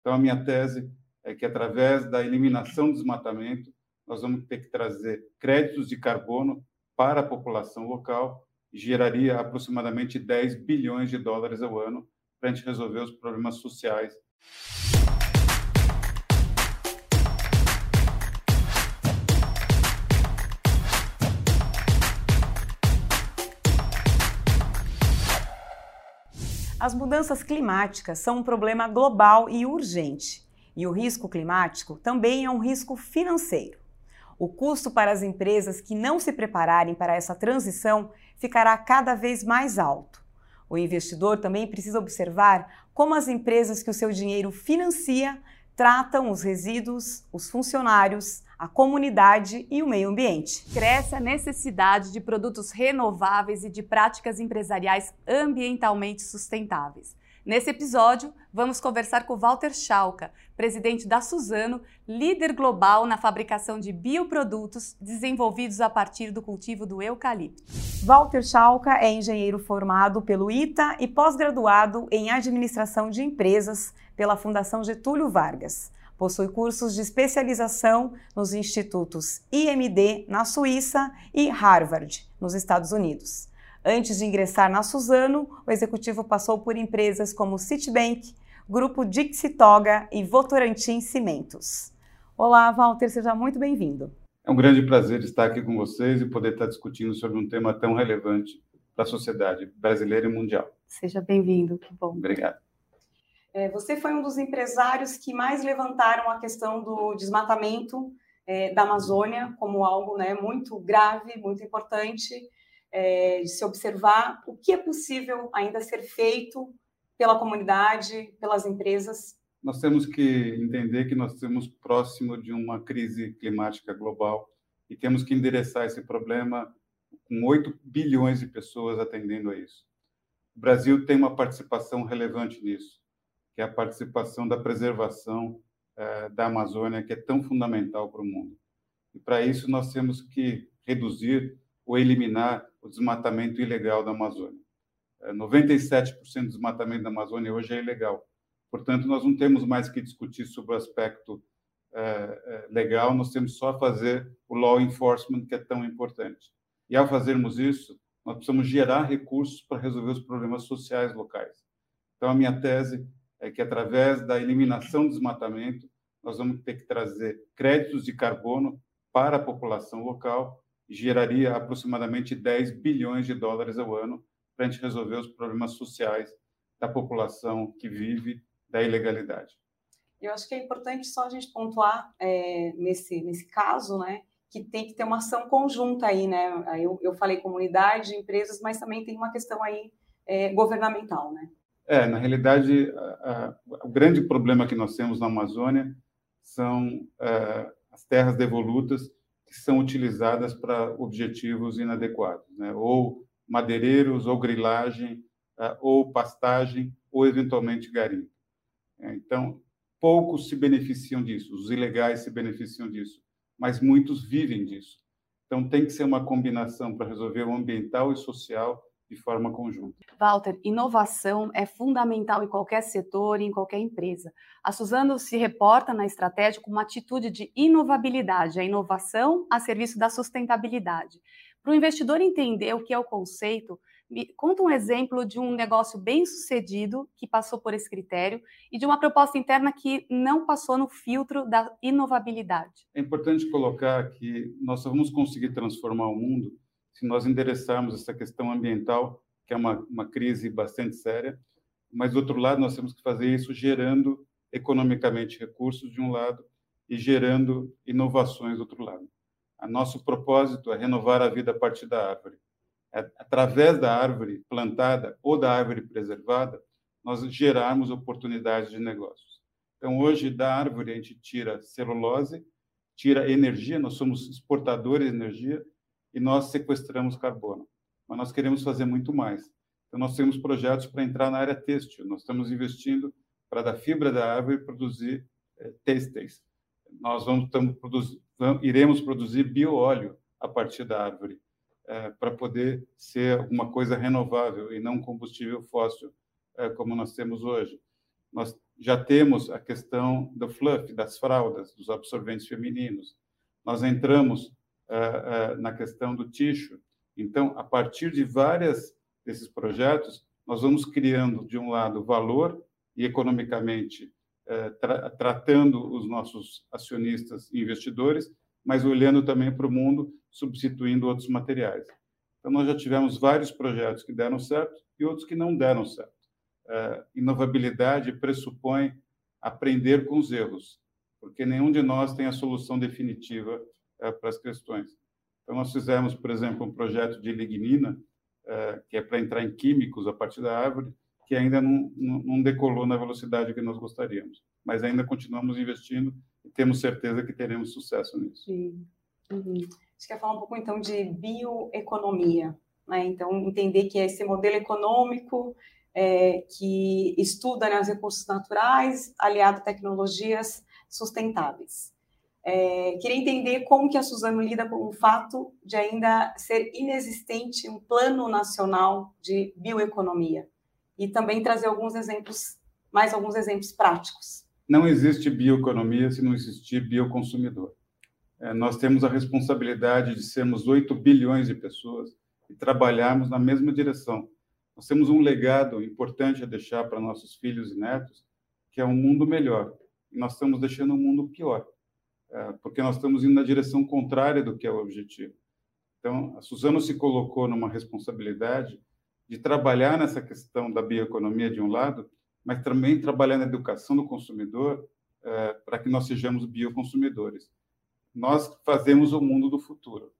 Então, a minha tese é que, através da eliminação do desmatamento, nós vamos ter que trazer créditos de carbono para a população local geraria aproximadamente 10 bilhões de dólares ao ano para a gente resolver os problemas sociais. As mudanças climáticas são um problema global e urgente, e o risco climático também é um risco financeiro. O custo para as empresas que não se prepararem para essa transição ficará cada vez mais alto. O investidor também precisa observar como as empresas que o seu dinheiro financia tratam os resíduos, os funcionários, a comunidade e o meio ambiente. Cresce a necessidade de produtos renováveis e de práticas empresariais ambientalmente sustentáveis. Nesse episódio, vamos conversar com Walter Schalka, presidente da Suzano, líder global na fabricação de bioprodutos desenvolvidos a partir do cultivo do eucalipto. Walter Schalka é engenheiro formado pelo ITA e pós-graduado em administração de empresas pela Fundação Getúlio Vargas. Possui cursos de especialização nos institutos IMD, na Suíça, e Harvard, nos Estados Unidos. Antes de ingressar na Suzano, o executivo passou por empresas como Citibank, Grupo Dixie Toga e Votorantim Cimentos. Olá, Walter, seja muito bem-vindo. É um grande prazer estar aqui com vocês e poder estar discutindo sobre um tema tão relevante para a sociedade brasileira e mundial. Seja bem-vindo, que bom. Obrigado. É, você foi um dos empresários que mais levantaram a questão do desmatamento é, da Amazônia como algo né, muito grave, muito importante é, de se observar o que é possível ainda ser feito pela comunidade, pelas empresas. Nós temos que entender que nós estamos próximo de uma crise climática global e temos que endereçar esse problema com 8 bilhões de pessoas atendendo a isso. O Brasil tem uma participação relevante nisso que é a participação da preservação eh, da Amazônia, que é tão fundamental para o mundo. E para isso nós temos que reduzir ou eliminar o desmatamento ilegal da Amazônia. 97% eh, do desmatamento da Amazônia hoje é ilegal. Portanto, nós não temos mais que discutir sobre o aspecto eh, legal, nós temos só fazer o law enforcement, que é tão importante. E ao fazermos isso, nós precisamos gerar recursos para resolver os problemas sociais locais. Então, a minha tese é que, através da eliminação do desmatamento, nós vamos ter que trazer créditos de carbono para a população local geraria aproximadamente 10 bilhões de dólares ao ano para a gente resolver os problemas sociais da população que vive da ilegalidade. Eu acho que é importante só a gente pontuar é, nesse, nesse caso, né, que tem que ter uma ação conjunta aí, né? Eu, eu falei comunidade, empresas, mas também tem uma questão aí é, governamental, né? É, na realidade, a, a, o grande problema que nós temos na Amazônia são é, as terras devolutas que são utilizadas para objetivos inadequados, né? ou madeireiros, ou grilagem, é, ou pastagem, ou eventualmente garimpo. É, então, poucos se beneficiam disso, os ilegais se beneficiam disso, mas muitos vivem disso. Então, tem que ser uma combinação para resolver o ambiental e social de forma conjunta. Walter, inovação é fundamental em qualquer setor e em qualquer empresa. A Suzano se reporta na estratégia com uma atitude de inovabilidade, a inovação a serviço da sustentabilidade. Para o investidor entender o que é o conceito, me conta um exemplo de um negócio bem sucedido que passou por esse critério e de uma proposta interna que não passou no filtro da inovabilidade. É importante colocar que nós vamos conseguir transformar o mundo se nós endereçarmos essa questão ambiental, que é uma, uma crise bastante séria, mas, do outro lado, nós temos que fazer isso gerando economicamente recursos, de um lado, e gerando inovações, do outro lado. A nosso propósito é renovar a vida a partir da árvore. É, através da árvore plantada ou da árvore preservada, nós gerarmos oportunidades de negócios. Então, hoje, da árvore, a gente tira celulose, tira energia, nós somos exportadores de energia, e nós sequestramos carbono. Mas nós queremos fazer muito mais. Então, nós temos projetos para entrar na área têxtil. Nós estamos investindo para da fibra da árvore produzir é, têxteis. Nós vamos, produzir, vamos, iremos produzir bioóleo a partir da árvore é, para poder ser alguma coisa renovável e não combustível fóssil é, como nós temos hoje. Nós já temos a questão do fluff, das fraldas, dos absorventes femininos. Nós entramos uh, uh, na questão do tixo. Então, a partir de várias desses projetos, nós vamos criando, de um lado, valor e economicamente uh, tra tratando os nossos acionistas e investidores, mas olhando também para o mundo, substituindo outros materiais. Então, nós já tivemos vários projetos que deram certo e outros que não deram certo uh, inovabilidade pressupõe aprender com os erros, porque nenhum de nós tem a solução definitiva para as questões. Então, nós fizemos, por exemplo, um projeto de lignina, uh, que é para entrar em químicos a partir da árvore, que ainda não, não, decolou na velocidade que nós gostaríamos. Mas ainda continuamos investindo e temos certeza que teremos sucesso nisso. Sim. Uhum. Quer falar um pouco, então, de bioeconomia. Né? Então, entender que é esse modelo econômico é, que estuda né, os recursos naturais aliado a tecnologias sustentáveis. É, queria entender como que a Suzano lida com o fato de ainda ser inexistente um plano nacional de bioeconomia e também trazer alguns exemplos, mais alguns exemplos práticos. Não existe bioeconomia se não existir bioconsumidor. É, nós temos a responsabilidade de sermos 8 bilhões de pessoas e trabalharmos na mesma direção, nós temos um legado importante a deixar para nossos filhos e netos, que é um mundo melhor. E nós estamos deixando um mundo pior, porque nós estamos indo na direção contrária do que é o objetivo. Então, a Suzano se colocou numa responsabilidade de trabalhar nessa questão da bioeconomia de um lado, mas também trabalhar na educação do consumidor é, para que nós sejamos bioconsumidores. Nós fazemos o mundo do futuro.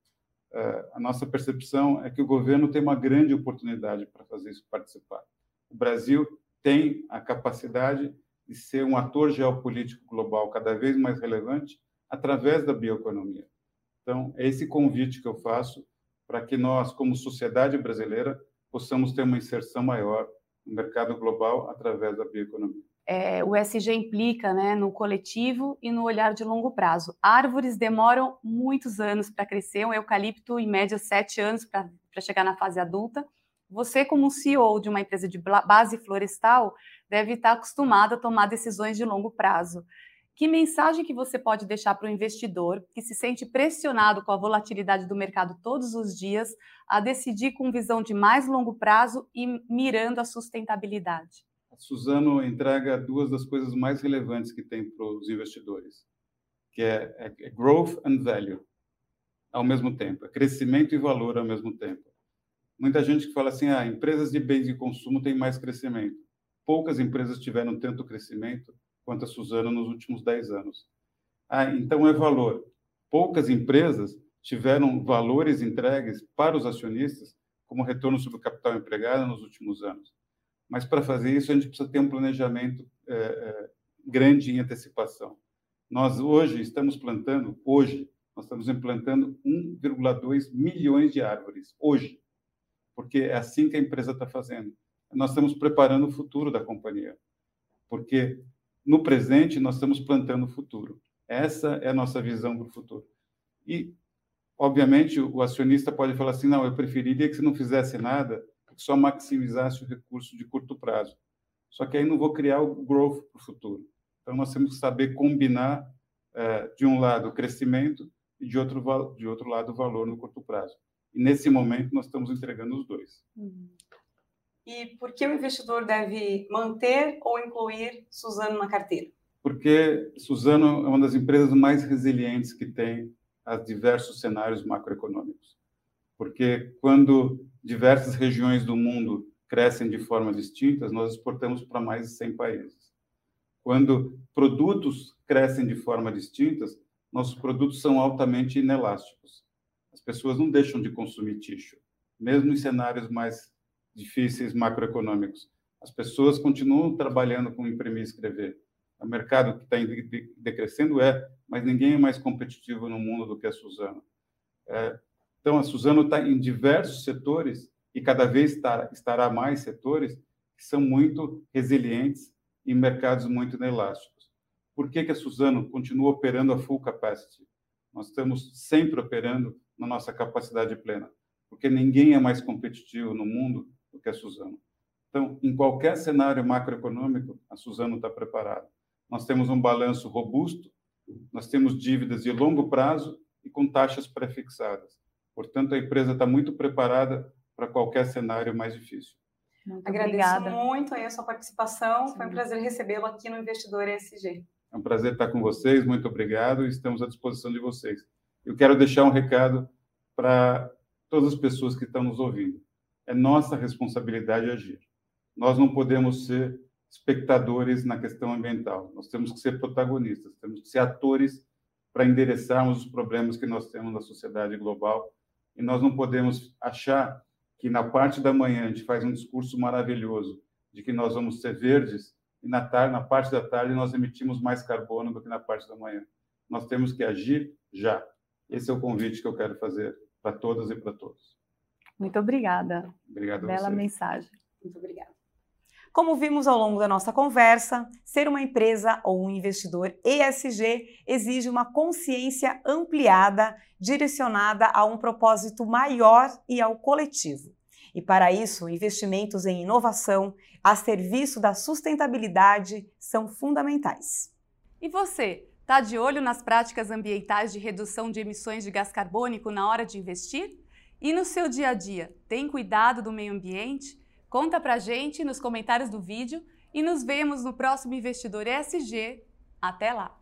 É, a nossa percepção é que o governo tem uma grande oportunidade para fazer isso participar. O Brasil tem a capacidade de ser um ator geopolítico global cada vez mais relevante através da bioeconomia. Então, é esse convite que eu faço para que nós, como sociedade brasileira, possamos ter uma inserção maior no mercado global através da bioeconomia é, o SG implica né, no coletivo e no olhar de longo prazo. Árvores demoram muitos anos para crescer, um eucalipto, em média, sete anos para chegar na fase adulta. Você, como CEO de uma empresa de base florestal, deve estar acostumado a tomar decisões de longo prazo. Que mensagem que você pode deixar para o investidor que se sente pressionado com a volatilidade do mercado todos os dias a decidir com visão de mais longo prazo e mirando a sustentabilidade? Suzano entrega duas das coisas mais relevantes que tem para os investidores, que é, é, é, growth and value ao mesmo tempo, é crescimento e valor ao mesmo tempo. Muita gente que fala assim, ah, empresas de bens de consumo têm mais crescimento. Poucas empresas tiveram tanto crescimento quanto a Suzano nos últimos 10 anos. Ah, então é valor. Poucas empresas tiveram valores entregues para os acionistas como retorno sobre o capital empregado nos últimos anos. Mas para fazer isso, a gente precisa ter um planejamento é, é, grande em antecipação. Nós hoje estamos plantando, hoje, nós estamos implantando 1,2 milhões de árvores, hoje, porque é assim que a empresa está fazendo. Nós estamos preparando o futuro da companhia, porque no presente nós estamos plantando o futuro. Essa é a nossa visão para o futuro. E, obviamente, o acionista pode falar assim: não, eu preferiria que você não fizesse nada que só maximizasse o recurso de curto prazo. Só que aí não vou criar o growth para o futuro. Então, nós temos que saber combinar, é, de um lado, o crescimento e, de outro, de outro lado, o valor no curto prazo. E, nesse momento, nós estamos entregando os dois. Uhum. E por que o investidor deve manter ou incluir Suzano na carteira? Porque Suzano é uma das empresas mais resilientes que tem a diversos cenários macroeconômicos. Porque quando diversas regiões do mundo crescem de forma distintas, nós exportamos para mais de 100 países. Quando produtos crescem de forma distintas, nossos produtos são altamente inelásticos. As pessoas não deixam de consumir tixo, mesmo em cenários mais difíceis macroeconômicos. As pessoas continuam trabalhando com imprimir e escrever. O mercado que está decrescendo é, mas ninguém é mais competitivo no mundo do que a Suzano. É, então, a Suzano está em diversos setores e cada vez estará mais setores que são muito resilientes em mercados muito inelásticos. Por que, que a Suzano continua operando a full capacity? Nós estamos sempre operando na nossa capacidade plena, porque ninguém é mais competitivo no mundo do que a Suzano. Então, em qualquer cenário macroeconômico, a Suzano está preparada. Nós temos um balanço robusto, nós temos dívidas de longo prazo e com taxas pré-fixadas. Portanto, a empresa está muito preparada para qualquer cenário mais difícil. Muito Agradeço obrigada. muito a sua participação. Sim. Foi um prazer recebê-lo aqui no Investidor ESG. É um prazer estar com vocês. Muito obrigado. Estamos à disposição de vocês. Eu quero deixar um recado para todas as pessoas que estão nos ouvindo. É nossa responsabilidade agir. Nós não podemos ser espectadores na questão ambiental. Nós temos que ser protagonistas, temos que ser atores para endereçarmos os problemas que nós temos na sociedade global. E nós não podemos achar que na parte da manhã a gente faz um discurso maravilhoso de que nós vamos ser verdes e na tarde, na parte da tarde nós emitimos mais carbono do que na parte da manhã. Nós temos que agir já. Esse é o convite que eu quero fazer para todas e para todos. Muito obrigada. Obrigado Bela você. mensagem. Muito obrigada. Como vimos ao longo da nossa conversa, ser uma empresa ou um investidor ESG exige uma consciência ampliada, direcionada a um propósito maior e ao coletivo. E para isso, investimentos em inovação a serviço da sustentabilidade são fundamentais. E você, está de olho nas práticas ambientais de redução de emissões de gás carbônico na hora de investir? E no seu dia a dia, tem cuidado do meio ambiente? Conta pra gente nos comentários do vídeo e nos vemos no próximo Investidor ESG. Até lá!